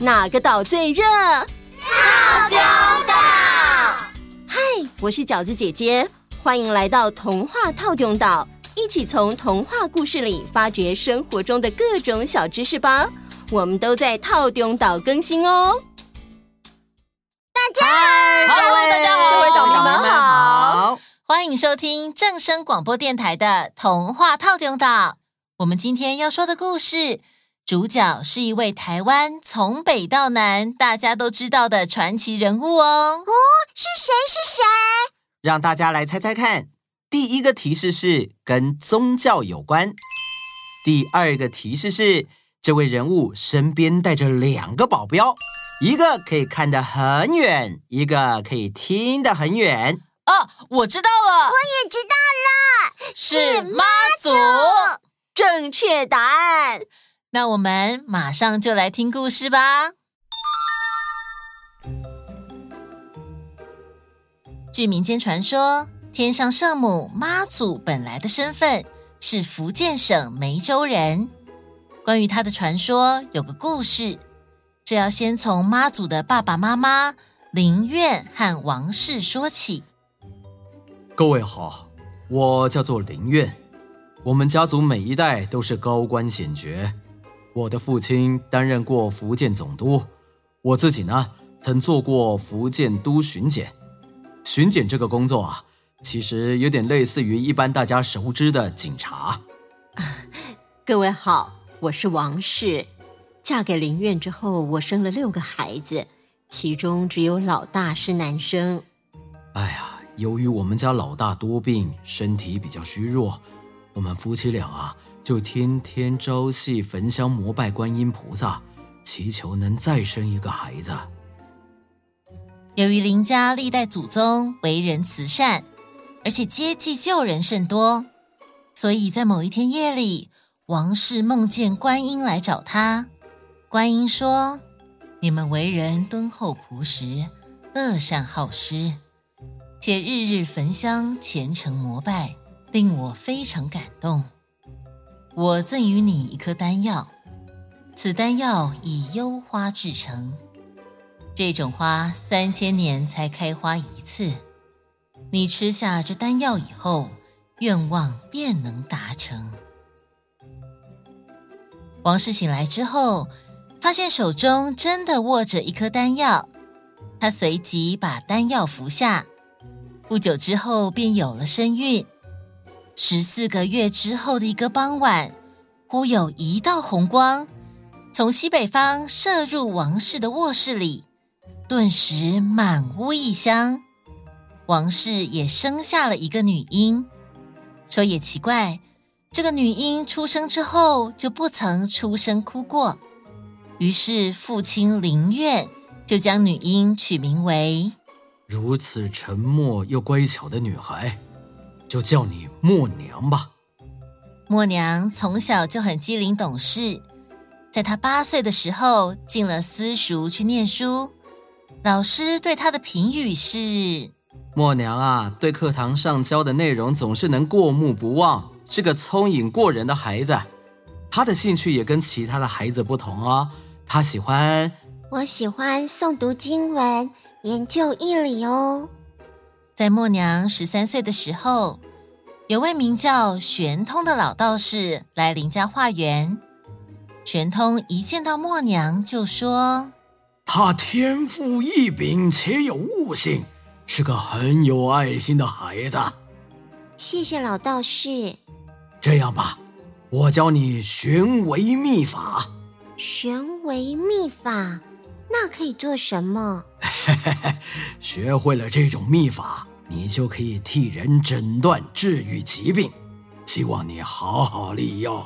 哪个岛最热？套丢岛。嗨，我是饺子姐姐，欢迎来到童话套丢岛，一起从童话故事里发掘生活中的各种小知识吧。我们都在套丢岛更新哦。大家好，各位大家好，各位岛民们好，欢迎收听正声广播电台的童话套丢岛。我们今天要说的故事，主角是一位台湾从北到南大家都知道的传奇人物哦。哦，是谁？是谁？让大家来猜猜看。第一个提示是跟宗教有关。第二个提示是这位人物身边带着两个保镖，一个可以看得很远，一个可以听得很远。哦，我知道了，我也知道了，是妈祖。正确答案。那我们马上就来听故事吧。据民间传说，天上圣母妈祖本来的身份是福建省梅州人。关于她的传说，有个故事，这要先从妈祖的爸爸妈妈林苑和王氏说起。各位好，我叫做林苑，我们家族每一代都是高官显爵。我的父亲担任过福建总督，我自己呢，曾做过福建都巡检。巡检这个工作啊，其实有点类似于一般大家熟知的警察。啊，各位好，我是王氏，嫁给林院之后，我生了六个孩子，其中只有老大是男生。哎呀，由于我们家老大多病，身体比较虚弱，我们夫妻俩啊。就天天朝夕焚香膜拜观音菩萨，祈求能再生一个孩子。由于林家历代祖宗为人慈善，而且接济救人甚多，所以在某一天夜里，王氏梦见观音来找他。观音说：“你们为人敦厚朴实，乐善好施，且日日焚香虔诚膜拜，令我非常感动。”我赠予你一颗丹药，此丹药以幽花制成，这种花三千年才开花一次。你吃下这丹药以后，愿望便能达成。王氏醒来之后，发现手中真的握着一颗丹药，他随即把丹药服下，不久之后便有了身孕。十四个月之后的一个傍晚，忽有一道红光从西北方射入王氏的卧室里，顿时满屋异香。王氏也生下了一个女婴。说也奇怪，这个女婴出生之后就不曾出声哭过。于是父亲林苑就将女婴取名为“如此沉默又乖巧的女孩”。就叫你默娘吧。默娘从小就很机灵懂事，在她八岁的时候进了私塾去念书。老师对她的评语是：默娘啊，对课堂上教的内容总是能过目不忘，是个聪颖过人的孩子。她的兴趣也跟其他的孩子不同哦，她喜欢……我喜欢诵读经文，研究义理哦。在默娘十三岁的时候，有位名叫玄通的老道士来林家化缘。玄通一见到默娘就说：“他天赋异禀，且有悟性，是个很有爱心的孩子。”谢谢老道士。这样吧，我教你玄微秘法。玄微秘法。那可以做什么？学会了这种秘法，你就可以替人诊断治愈疾病。希望你好好利用。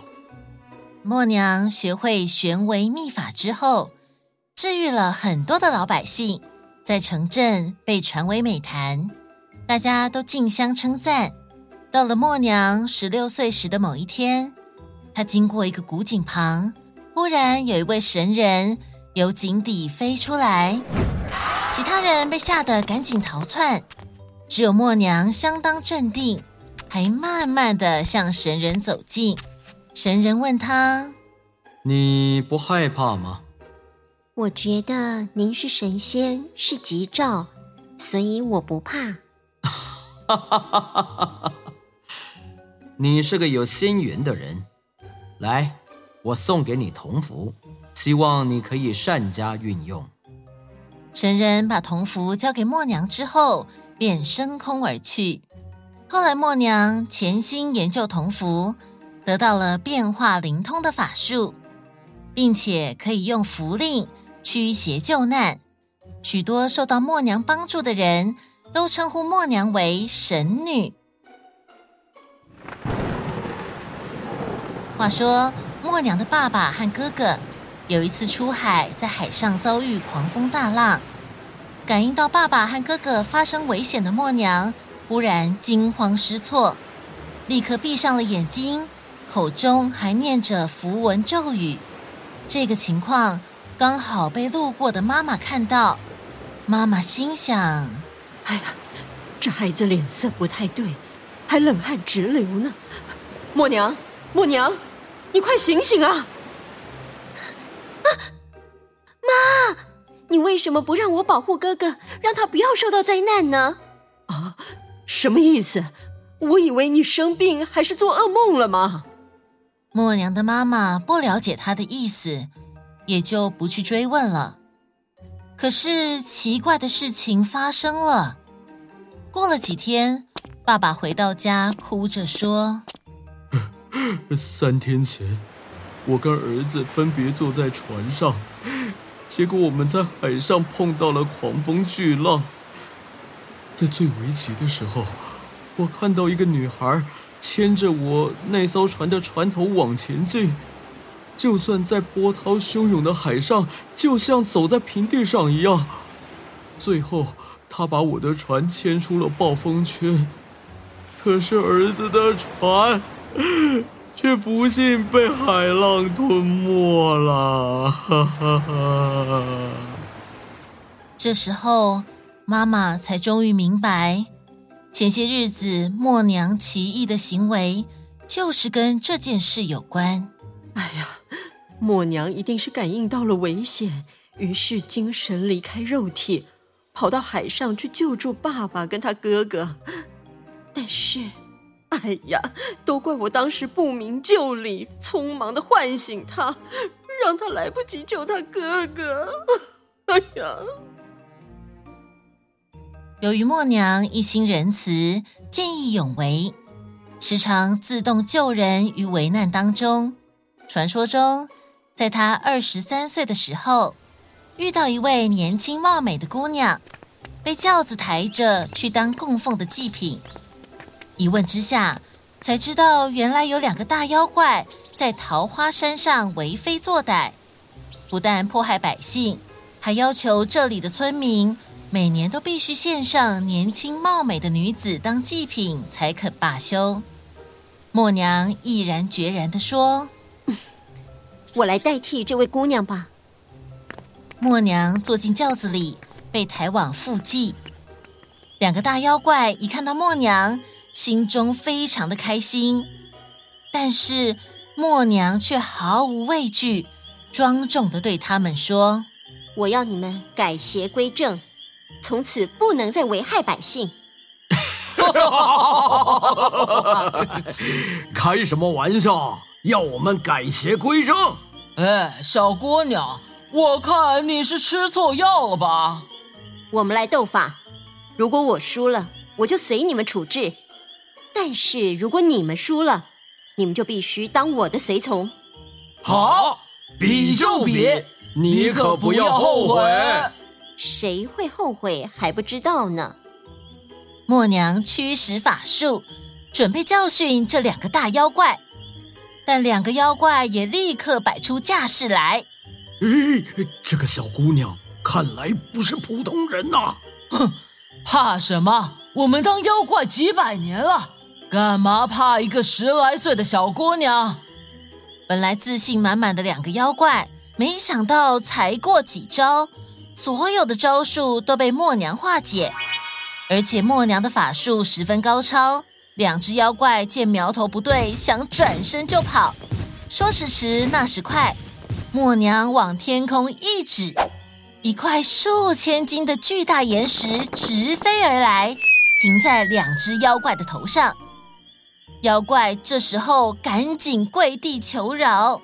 默娘学会玄微秘法之后，治愈了很多的老百姓，在城镇被传为美谈，大家都竞相称赞。到了默娘十六岁时的某一天，她经过一个古井旁，忽然有一位神人。由井底飞出来，其他人被吓得赶紧逃窜，只有默娘相当镇定，还慢慢的向神人走近。神人问他：“你不害怕吗？”我觉得您是神仙，是吉兆，所以我不怕。哈哈哈哈哈！你是个有仙缘的人，来，我送给你铜符，希望你可以善加运用。神人把铜符交给默娘之后，便升空而去。后来，默娘潜心研究铜符，得到了变化灵通的法术，并且可以用符令驱邪救难。许多受到默娘帮助的人都称呼默娘为神女。话说，默娘的爸爸和哥哥有一次出海，在海上遭遇狂风大浪，感应到爸爸和哥哥发生危险的默娘。忽然惊慌失措，立刻闭上了眼睛，口中还念着符文咒语。这个情况刚好被路过的妈妈看到，妈妈心想：“哎呀，这孩子脸色不太对，还冷汗直流呢。默娘，默娘，你快醒醒啊！啊，妈，你为什么不让我保护哥哥，让他不要受到灾难呢？啊？”什么意思？我以为你生病还是做噩梦了吗？默娘的妈妈不了解他的意思，也就不去追问了。可是奇怪的事情发生了。过了几天，爸爸回到家，哭着说：“三天前，我跟儿子分别坐在船上，结果我们在海上碰到了狂风巨浪。”在最危急的时候，我看到一个女孩牵着我那艘船的船头往前进，就算在波涛汹涌的海上，就像走在平地上一样。最后，她把我的船牵出了暴风圈，可是儿子的船却不幸被海浪吞没了。哈哈哈。这时候。妈妈才终于明白，前些日子默娘奇异的行为，就是跟这件事有关。哎呀，默娘一定是感应到了危险，于是精神离开肉体，跑到海上去救助爸爸跟他哥哥。但是，哎呀，都怪我当时不明就里，匆忙的唤醒他，让他来不及救他哥哥。哎呀！由于默娘一心仁慈、见义勇为，时常自动救人于危难当中。传说中，在她二十三岁的时候，遇到一位年轻貌美的姑娘，被轿子抬着去当供奉的祭品。一问之下，才知道原来有两个大妖怪在桃花山上为非作歹，不但迫害百姓，还要求这里的村民。每年都必须献上年轻貌美的女子当祭品才肯罢休。默娘毅然决然地说：“我来代替这位姑娘吧。”默娘坐进轿子里，被抬往附近。两个大妖怪一看到默娘，心中非常的开心，但是默娘却毫无畏惧，庄重的对他们说：“我要你们改邪归正。”从此不能再危害百姓。开什么玩笑？要我们改邪归正？哎，小姑娘，我看你是吃错药了吧？我们来斗法，如果我输了，我就随你们处置；但是如果你们输了，你们就必须当我的随从。好，比就比，你可不要后悔。谁会后悔还不知道呢？默娘驱使法术，准备教训这两个大妖怪，但两个妖怪也立刻摆出架势来。咦，这个小姑娘看来不是普通人呐！哼，怕什么？我们当妖怪几百年了，干嘛怕一个十来岁的小姑娘？本来自信满满的两个妖怪，没想到才过几招。所有的招数都被默娘化解，而且默娘的法术十分高超。两只妖怪见苗头不对，想转身就跑。说时迟，那时快，默娘往天空一指，一块数千斤的巨大岩石直飞而来，停在两只妖怪的头上。妖怪这时候赶紧跪地求饶：“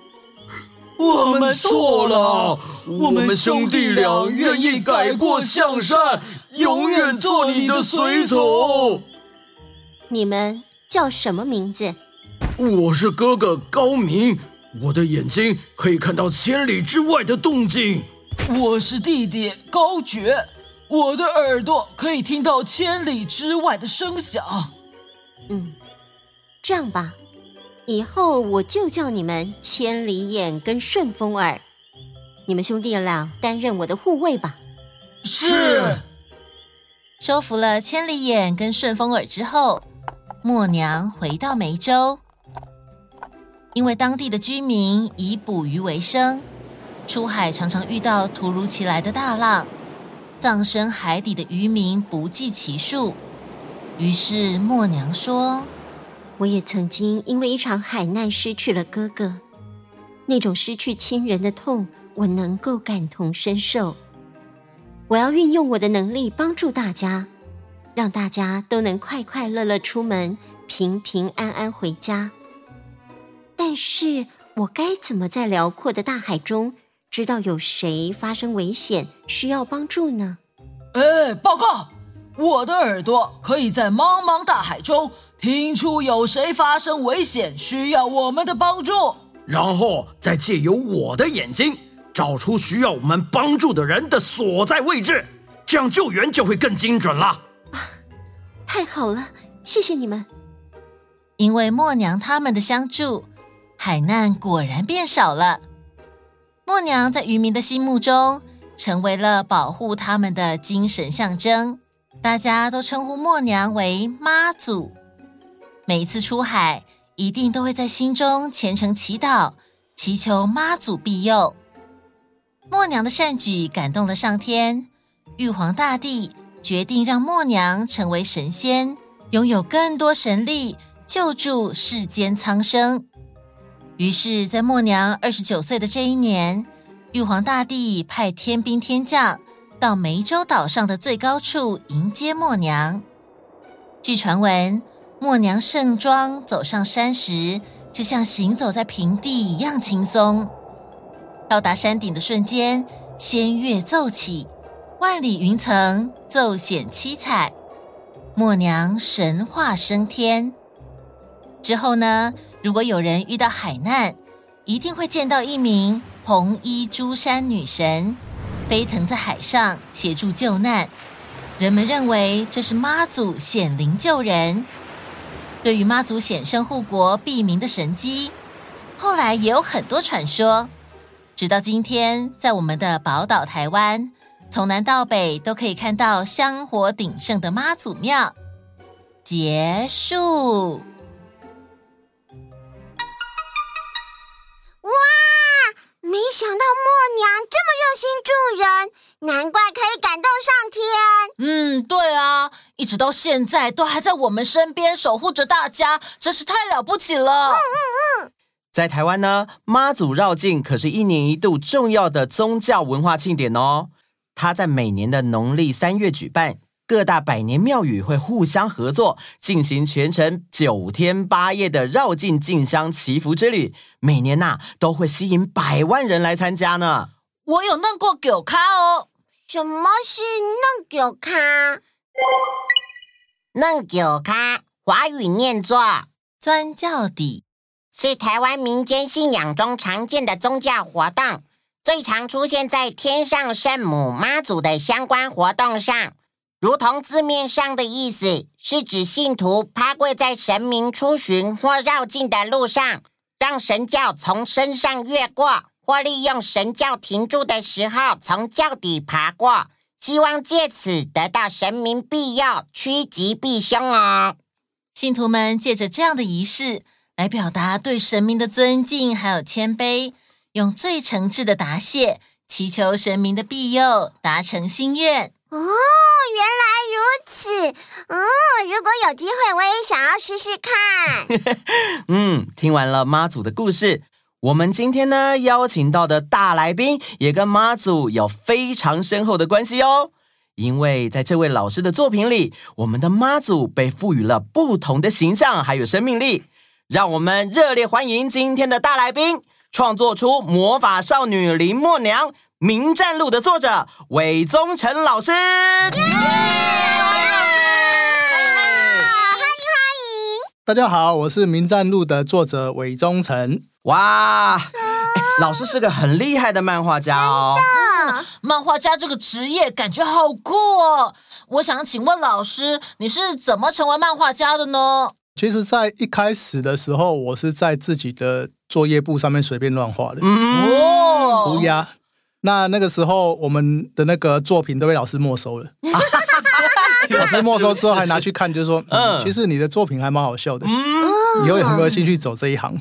我们错了，我们兄弟俩愿意改过向善，永远做你的随从。”你们叫什么名字？我是哥哥高明，我的眼睛可以看到千里之外的动静。我是弟弟高觉，我的耳朵可以听到千里之外的声响。嗯，这样吧，以后我就叫你们千里眼跟顺风耳，你们兄弟俩担任我的护卫吧。是。收服了千里眼跟顺风耳之后，默娘回到梅州，因为当地的居民以捕鱼为生。出海常常遇到突如其来的大浪，葬身海底的渔民不计其数。于是默娘说：“我也曾经因为一场海难失去了哥哥，那种失去亲人的痛，我能够感同身受。我要运用我的能力帮助大家，让大家都能快快乐乐出门，平平安安回家。但是我该怎么在辽阔的大海中？”知道有谁发生危险需要帮助呢？哎，报告！我的耳朵可以在茫茫大海中听出有谁发生危险需要我们的帮助，然后再借由我的眼睛找出需要我们帮助的人的所在位置，这样救援就会更精准了。啊，太好了，谢谢你们！因为默娘他们的相助，海难果然变少了。默娘在渔民的心目中成为了保护他们的精神象征，大家都称呼默娘为妈祖。每一次出海，一定都会在心中虔诚祈祷，祈求妈祖庇佑。默娘的善举感动了上天，玉皇大帝决定让默娘成为神仙，拥有更多神力，救助世间苍生。于是，在默娘二十九岁的这一年，玉皇大帝派天兵天将到湄洲岛上的最高处迎接默娘。据传闻，默娘盛装走上山时，就像行走在平地一样轻松。到达山顶的瞬间，仙乐奏起，万里云层奏显七彩，默娘神化升天。之后呢？如果有人遇到海难，一定会见到一名红衣朱山女神，飞腾在海上协助救难。人们认为这是妈祖显灵救人。对于妈祖显圣护国庇民的神迹，后来也有很多传说。直到今天，在我们的宝岛台湾，从南到北都可以看到香火鼎盛的妈祖庙。结束。哇没想到默娘这么热心助人，难怪可以感动上天。嗯，对啊，一直到现在都还在我们身边守护着大家，真是太了不起了。嗯嗯嗯，在台湾呢，妈祖绕境可是一年一度重要的宗教文化庆典哦。它在每年的农历三月举办。各大百年庙宇会互相合作，进行全程九天八夜的绕境进香祈福之旅。每年呐、啊，都会吸引百万人来参加呢。我有弄过狗咖哦。什么是弄狗咖？弄九咖，华语念作钻轿底，是台湾民间信仰中常见的宗教活动，最常出现在天上圣母妈祖的相关活动上。如同字面上的意思，是指信徒趴跪在神明出巡或绕境的路上，让神教从身上越过，或利用神教停住的时候从轿底爬过，希望借此得到神明庇佑，趋吉避凶哦。信徒们借着这样的仪式来表达对神明的尊敬，还有谦卑，用最诚挚的答谢，祈求神明的庇佑，达成心愿。哦。原来如此，嗯，如果有机会，我也想要试试看。嗯，听完了妈祖的故事，我们今天呢邀请到的大来宾也跟妈祖有非常深厚的关系哦。因为在这位老师的作品里，我们的妈祖被赋予了不同的形象，还有生命力。让我们热烈欢迎今天的大来宾，创作出《魔法少女林默娘·名战录》的作者韦宗成老师迎欢迎！大家好，我是《名战录》的作者韦忠成。哇，老师是个很厉害的漫画家哦。漫画家这个职业感觉好酷哦！我想请问老师，你是怎么成为漫画家的呢？其实，在一开始的时候，我是在自己的作业簿上面随便乱画的，嗯、哦，涂鸦。那那个时候，我们的那个作品都被老师没收了。老师没收之后，还拿去看，就说：“嗯，其实你的作品还蛮好笑的，嗯、以后有没有兴趣走这一行？”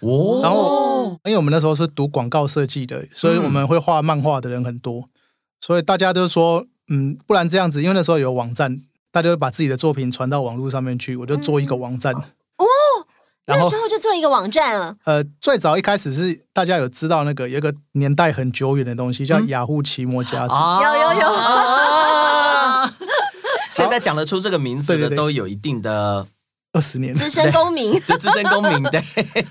哦，然后因为我们那时候是读广告设计的，所以我们会画漫画的人很多，所以大家都说，嗯，不然这样子，因为那时候有网站，大家就把自己的作品传到网络上面去，我就做一个网站。哦，那时候就做一个网站了。呃，最早一开始是大家有知道那个有一个年代很久远的东西，叫雅虎奇摩家族。有有有。现在讲得出这个名字的都有一定的。二十年，资深公民，对，资深公民，对。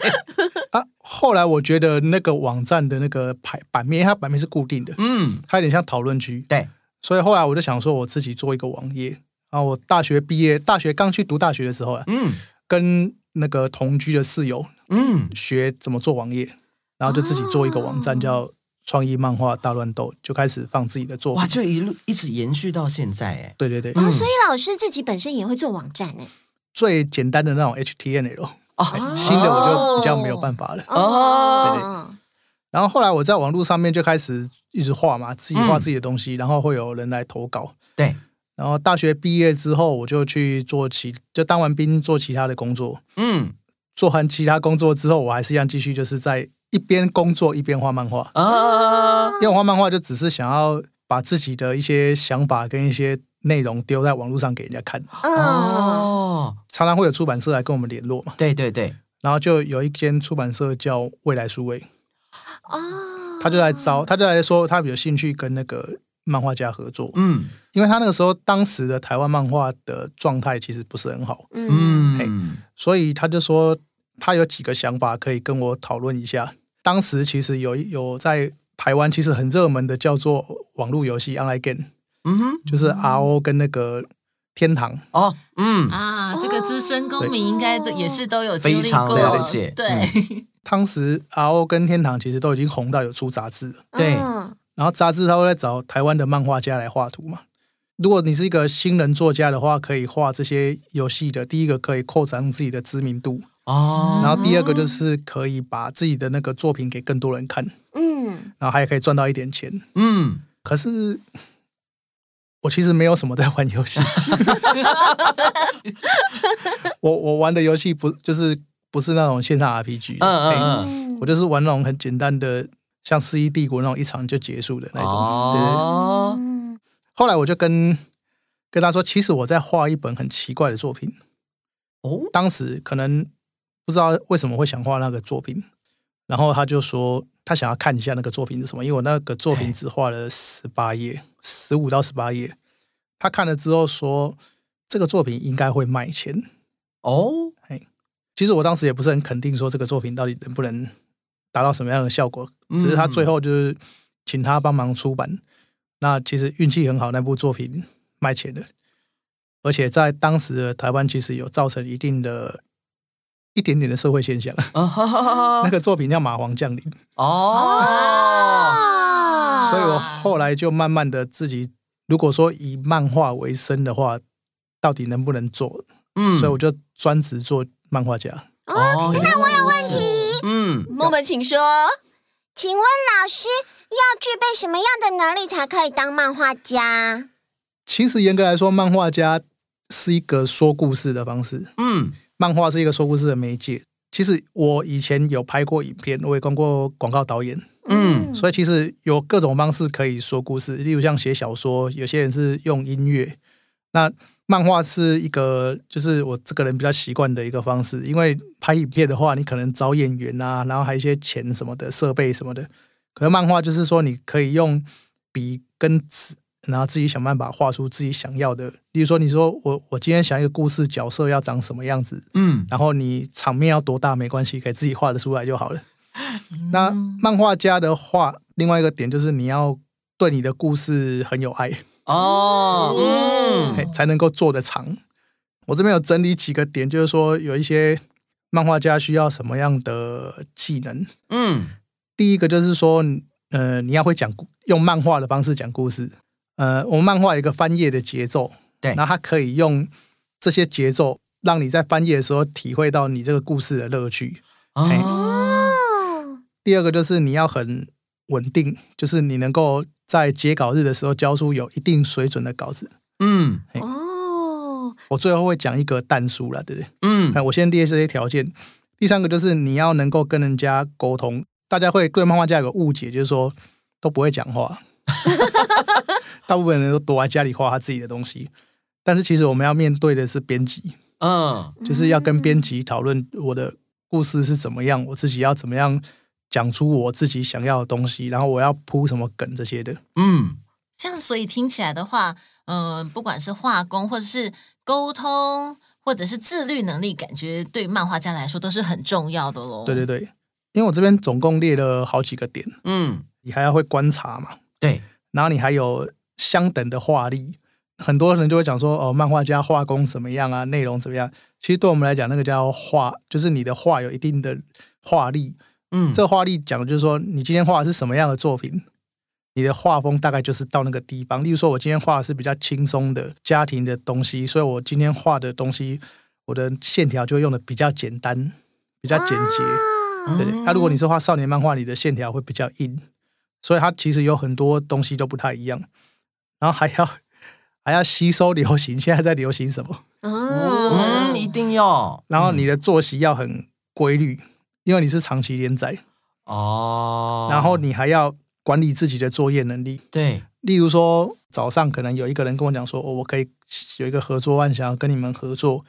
啊，后来我觉得那个网站的那个排版面，它版面是固定的，嗯，它有点像讨论区，对。所以后来我就想说，我自己做一个网页。然后我大学毕业，大学刚去读大学的时候啊，嗯，跟那个同居的室友，嗯，学怎么做网页，然后就自己做一个网站，叫“创意漫画大乱斗”，就开始放自己的作品。哇，就一路一直延续到现在，哎，对对对。哦，所以老师自己本身也会做网站，哎。最简单的那种 HTML 哦，新的我就比较没有办法了哦。对对。然后后来我在网络上面就开始一直画嘛，自己画自己的东西，然后会有人来投稿。对。然后大学毕业之后，我就去做其，就当完兵做其他的工作。嗯。做完其他工作之后，我还是一样继续，就是在一边工作一边画漫画啊。因为画漫画就只是想要把自己的一些想法跟一些。内容丢在网络上给人家看哦，常常会有出版社来跟我们联络嘛。对对对，然后就有一间出版社叫未来书位哦，他就来招，他就来说他有兴趣跟那个漫画家合作。嗯，因为他那个时候当时的台湾漫画的状态其实不是很好。嗯，所以他就说他有几个想法可以跟我讨论一下。当时其实有有在台湾其实很热门的叫做网络游戏 Online Game。嗯哼，就是 RO 跟那个天堂哦，嗯啊，这个资深公民应该都也是都有经历过，非常了解。对，当时 RO 跟天堂其实都已经红到有出杂志了。对，然后杂志他会在找台湾的漫画家来画图嘛。如果你是一个新人作家的话，可以画这些游戏的。第一个可以扩展自己的知名度哦，然后第二个就是可以把自己的那个作品给更多人看。嗯，然后还可以赚到一点钱。嗯，可是。我其实没有什么在玩游戏，我我玩的游戏不就是不是那种线上 RPG，嗯嗯嗯，我就是玩那种很简单的，像《世纪帝国》那种一场就结束的那种。哦，后来我就跟跟他说，其实我在画一本很奇怪的作品。哦，当时可能不知道为什么会想画那个作品，然后他就说他想要看一下那个作品是什么，因为我那个作品只画了十八页。十五到十八页，他看了之后说：“这个作品应该会卖钱哦。”嘿，其实我当时也不是很肯定说这个作品到底能不能达到什么样的效果，只是他最后就是请他帮忙出版。嗯、那其实运气很好，那部作品卖钱了，而且在当时的台湾其实有造成一定的、一点点的社会现象。那个作品叫《马皇降临》哦。所以我后来就慢慢的自己，如果说以漫画为生的话，到底能不能做？嗯，所以我就专职做漫画家。哦，那我有问题。嗯，默默请说。请问老师要具备什么样的能力才可以当漫画家？其实严格来说，漫画家是一个说故事的方式。嗯，漫画是一个说故事的媒介。其实我以前有拍过影片，我也当过广告导演。嗯，所以其实有各种方式可以说故事，例如像写小说，有些人是用音乐。那漫画是一个，就是我这个人比较习惯的一个方式。因为拍影片的话，你可能找演员啊，然后还有一些钱什么的设备什么的。可是漫画就是说，你可以用笔跟纸，然后自己想办法画出自己想要的。例如说，你说我我今天想一个故事角色要长什么样子，嗯，然后你场面要多大没关系，可以自己画得出来就好了。那漫画家的话，另外一个点就是你要对你的故事很有爱。哦，嗯，才能够做得长。我这边有整理几个点，就是说有一些漫画家需要什么样的技能。嗯，第一个就是说，呃，你要会讲用漫画的方式讲故事。呃，我们漫画有一个翻页的节奏，对，然后它可以用这些节奏，让你在翻页的时候体会到你这个故事的乐趣。哦，第二个就是你要很稳定，就是你能够。在截稿日的时候交出有一定水准的稿子。嗯，哦，我最后会讲一个但书了，对不对？嗯，那我先列这些条件。第三个就是你要能够跟人家沟通。大家会对漫画家有个误解，就是说都不会讲话，大部分人都躲在家里画他自己的东西。但是其实我们要面对的是编辑，嗯，就是要跟编辑讨论我的故事是怎么样，我自己要怎么样。讲出我自己想要的东西，然后我要铺什么梗这些的。嗯，像所以听起来的话，嗯、呃，不管是画工，或者是沟通，或者是自律能力，感觉对漫画家来说都是很重要的喽。对对对，因为我这边总共列了好几个点。嗯，你还要会观察嘛？对，然后你还有相等的画力。很多人就会讲说，哦，漫画家画工怎么样啊？内容怎么样？其实对我们来讲，那个叫画，就是你的画有一定的画力。嗯，这画力讲的就是说，你今天画的是什么样的作品，你的画风大概就是到那个地方。例如说，我今天画的是比较轻松的家庭的东西，所以我今天画的东西，我的线条就会用的比较简单，比较简洁。啊、对，那、啊、如果你是画少年漫画，你的线条会比较硬，所以它其实有很多东西都不太一样。然后还要 还要吸收流行，现在在流行什么？嗯，一定要。然后你的作息要很规律。因为你是长期连载哦，然后你还要管理自己的作业能力。对，例如说早上可能有一个人跟我讲说，哦，我可以有一个合作案想要跟你们合作。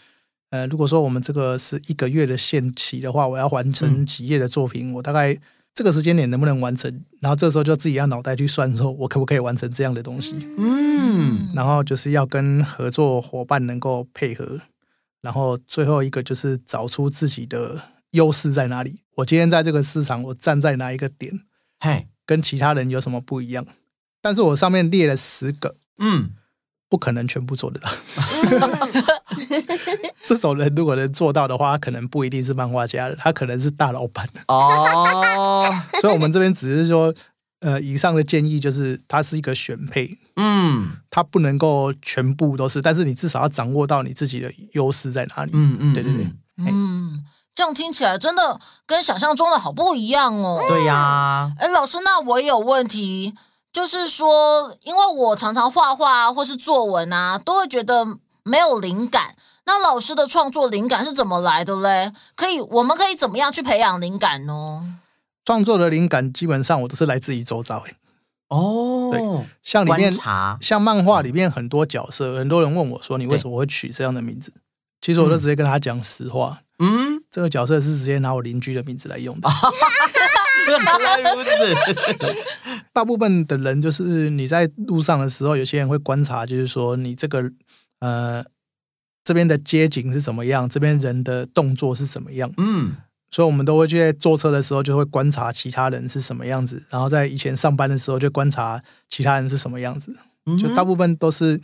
呃，如果说我们这个是一个月的限期的话，我要完成几页的作品，嗯、我大概这个时间点能不能完成？然后这时候就自己要脑袋去算，说我可不可以完成这样的东西？嗯，然后就是要跟合作伙伴能够配合，然后最后一个就是找出自己的。优势在哪里？我今天在这个市场，我站在哪一个点？嘿，跟其他人有什么不一样？但是我上面列了十个，嗯，不可能全部做得到。这种人如果能做到的话，他可能不一定是漫画家了，他可能是大老板哦。所以，我们这边只是说，呃，以上的建议就是，它是一个选配，嗯，它不能够全部都是，但是你至少要掌握到你自己的优势在哪里。嗯嗯，对对对，嗯。这样听起来真的跟想象中的好不一样哦。对呀。哎，老师，那我也有问题，就是说，因为我常常画画或是作文啊，都会觉得没有灵感。那老师的创作灵感是怎么来的嘞？可以，我们可以怎么样去培养灵感呢？创作的灵感基本上我都是来自于周遭。哎，哦，对，像里面察像漫画里面很多角色，很多人问我说，你为什么会取这样的名字？其实我就直接跟他讲实话。嗯。这个角色是直接拿我邻居的名字来用的。原来如此。大部分的人就是你在路上的时候，有些人会观察，就是说你这个呃这边的街景是怎么样，这边人的动作是怎么样。嗯，所以我们都会去在坐车的时候就会观察其他人是什么样子，然后在以前上班的时候就观察其他人是什么样子，就大部分都是。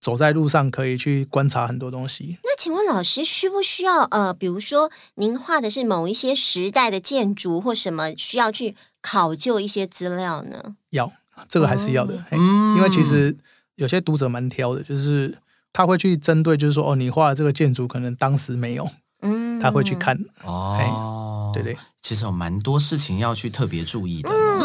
走在路上可以去观察很多东西。那请问老师需不需要呃，比如说您画的是某一些时代的建筑或什么，需要去考究一些资料呢？要，这个还是要的。嗯，因为其实有些读者蛮挑的，就是他会去针对，就是说哦，你画的这个建筑可能当时没有，嗯，他会去看。哦，对对。其实有蛮多事情要去特别注意的。嗯，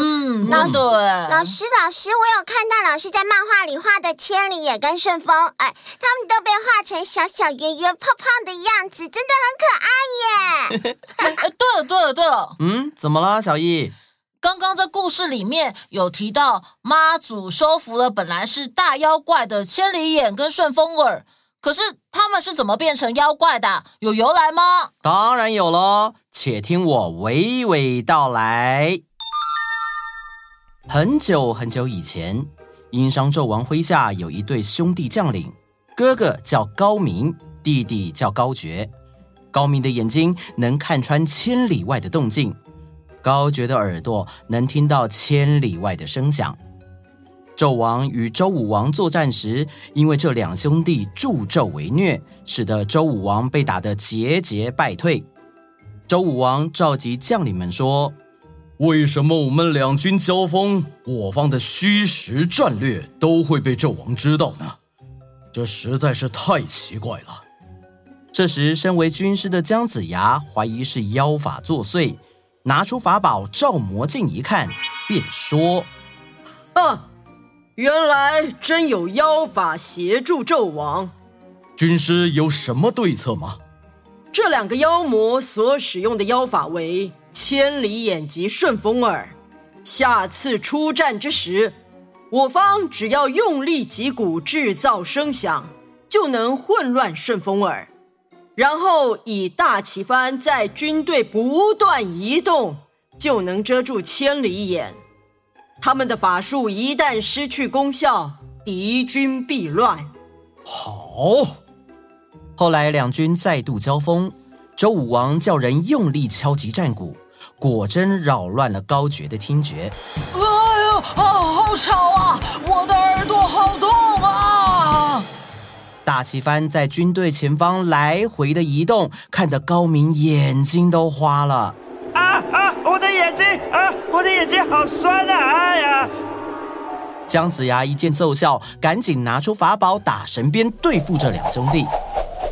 那对。老师，老师，我有看到老师在漫画里画的千里眼跟顺风，耳，他们都被画成小小圆圆胖胖的样子，真的很可爱耶。哎，对了，对了，对了。嗯，怎么了，小易？刚刚在故事里面有提到妈祖收服了本来是大妖怪的千里眼跟顺风耳，可是他们是怎么变成妖怪的？有由来吗？当然有喽，且听我娓娓道来。很久很久以前，殷商纣王麾下有一对兄弟将领，哥哥叫高明，弟弟叫高觉。高明的眼睛能看穿千里外的动静，高觉的耳朵能听到千里外的声响。纣王与周武王作战时，因为这两兄弟助纣为虐，使得周武王被打得节节败退。周武王召集将领们说：“为什么我们两军交锋，我方的虚实战略都会被纣王知道呢？这实在是太奇怪了。”这时，身为军师的姜子牙怀疑是妖法作祟，拿出法宝照魔镜一看，便说：“啊！”原来真有妖法协助纣王，军师有什么对策吗？这两个妖魔所使用的妖法为千里眼及顺风耳。下次出战之时，我方只要用力击鼓制造声响，就能混乱顺风耳，然后以大旗幡在军队不断移动，就能遮住千里眼。他们的法术一旦失去功效，敌军必乱。好，后来两军再度交锋，周武王叫人用力敲击战鼓，果真扰乱了高觉的听觉。哎呦，啊，好吵啊！我的耳朵好痛啊！大旗帆在军队前方来回的移动，看得高明眼睛都花了。啊啊！我的眼睛啊！我的眼睛好酸啊！哎呀！姜子牙一见奏效，赶紧拿出法宝打神鞭对付这两兄弟。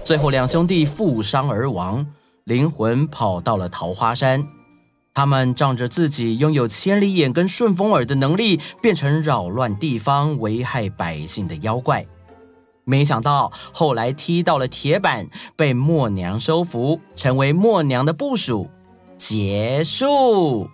最后两兄弟负伤而亡，灵魂跑到了桃花山。他们仗着自己拥有千里眼跟顺风耳的能力，变成扰乱地方、危害百姓的妖怪。没想到后来踢到了铁板，被默娘收服，成为默娘的部属。结束。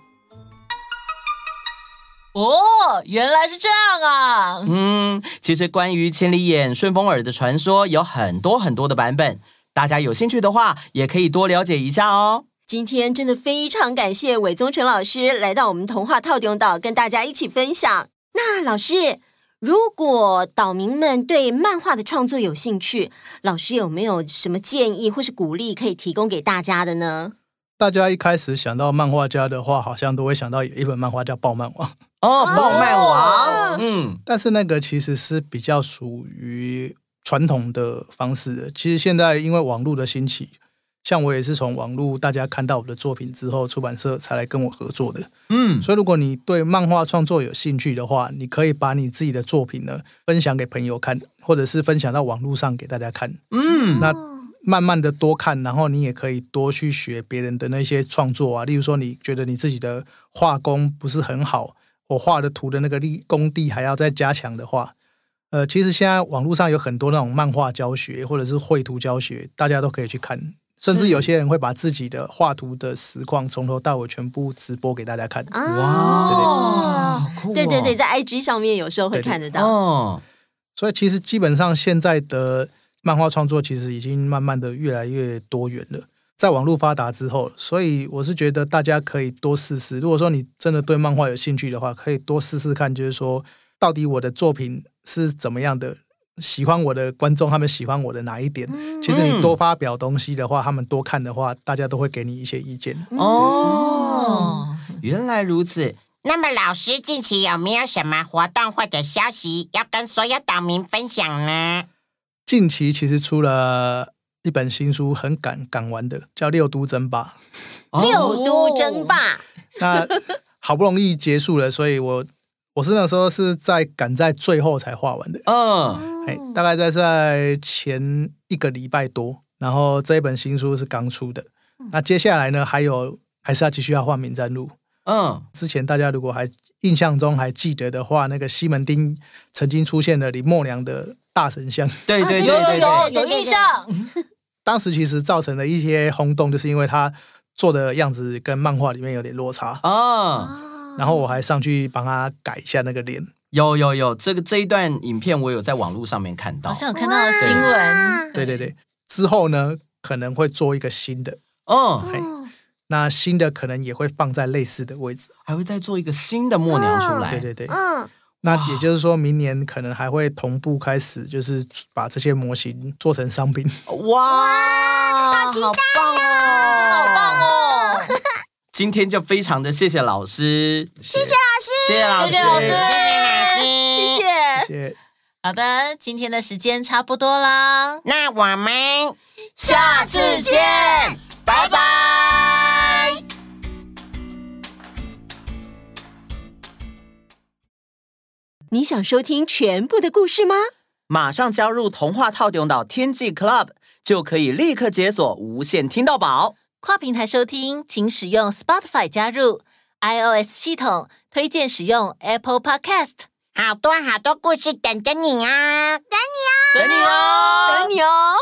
哦，原来是这样啊！嗯，其实关于千里眼、顺风耳的传说有很多很多的版本，大家有兴趣的话，也可以多了解一下哦。今天真的非常感谢韦宗成老师来到我们童话套用岛，跟大家一起分享。那老师，如果岛民们对漫画的创作有兴趣，老师有没有什么建议或是鼓励可以提供给大家的呢？大家一开始想到漫画家的话，好像都会想到有一本漫画叫《爆漫王》哦，《爆漫王》嗯，但是那个其实是比较属于传统的方式的。其实现在因为网络的兴起，像我也是从网络大家看到我的作品之后，出版社才来跟我合作的。嗯，所以如果你对漫画创作有兴趣的话，你可以把你自己的作品呢分享给朋友看，或者是分享到网络上给大家看。嗯，那。慢慢的多看，然后你也可以多去学别人的那些创作啊。例如说，你觉得你自己的画工不是很好，我画的图的那个力工地还要再加强的话，呃，其实现在网络上有很多那种漫画教学或者是绘图教学，大家都可以去看。甚至有些人会把自己的画图的实况从头到尾全部直播给大家看。哇，对对对，在 IG 上面有时候会看得到。哦，所以其实基本上现在的。漫画创作其实已经慢慢的越来越多元了，在网络发达之后，所以我是觉得大家可以多试试。如果说你真的对漫画有兴趣的话，可以多试试看，就是说到底我的作品是怎么样的，喜欢我的观众他们喜欢我的哪一点？其实你多发表东西的话，他们多看的话，大家都会给你一些意见。哦，原来如此。那么老师近期有没有什么活动或者消息要跟所有岛民分享呢？近期其实出了一本新书，很赶赶完的，叫《六都争霸》。六都争霸，那好不容易结束了，所以我我是那时候是在赶在最后才画完的。嗯，哎，大概在在前一个礼拜多，然后这一本新书是刚出的。那接下来呢，还有还是要继续要画《冥战录》。嗯，之前大家如果还印象中还记得的话，那个西门町曾经出现了林默娘的。大神像，对对对对，有有有印象。当时其实造成了一些轰动，就是因为他做的样子跟漫画里面有点落差啊。然后我还上去帮他改一下那个脸，有有有，这个这一段影片我有在网络上面看到，好像有看到新闻。对对对，之后呢可能会做一个新的。哦，那新的可能也会放在类似的位置，还会再做一个新的默娘出来。对对对，嗯，那也就是说明年可能还会同步开始，就是把这些模型做成商品。哇，好期待，好棒哦，好棒哦！今天就非常的谢谢老师，谢谢老师，谢谢老师，谢谢老师。谢谢，好的，今天的时间差不多啦，那我们下次见，拜拜。你想收听全部的故事吗？马上加入童话套用岛天际 Club，就可以立刻解锁无限听到宝。跨平台收听，请使用 Spotify 加入 iOS 系统，推荐使用 Apple Podcast。好多好多故事等着你啊！等你哦，等你哦，等你哦。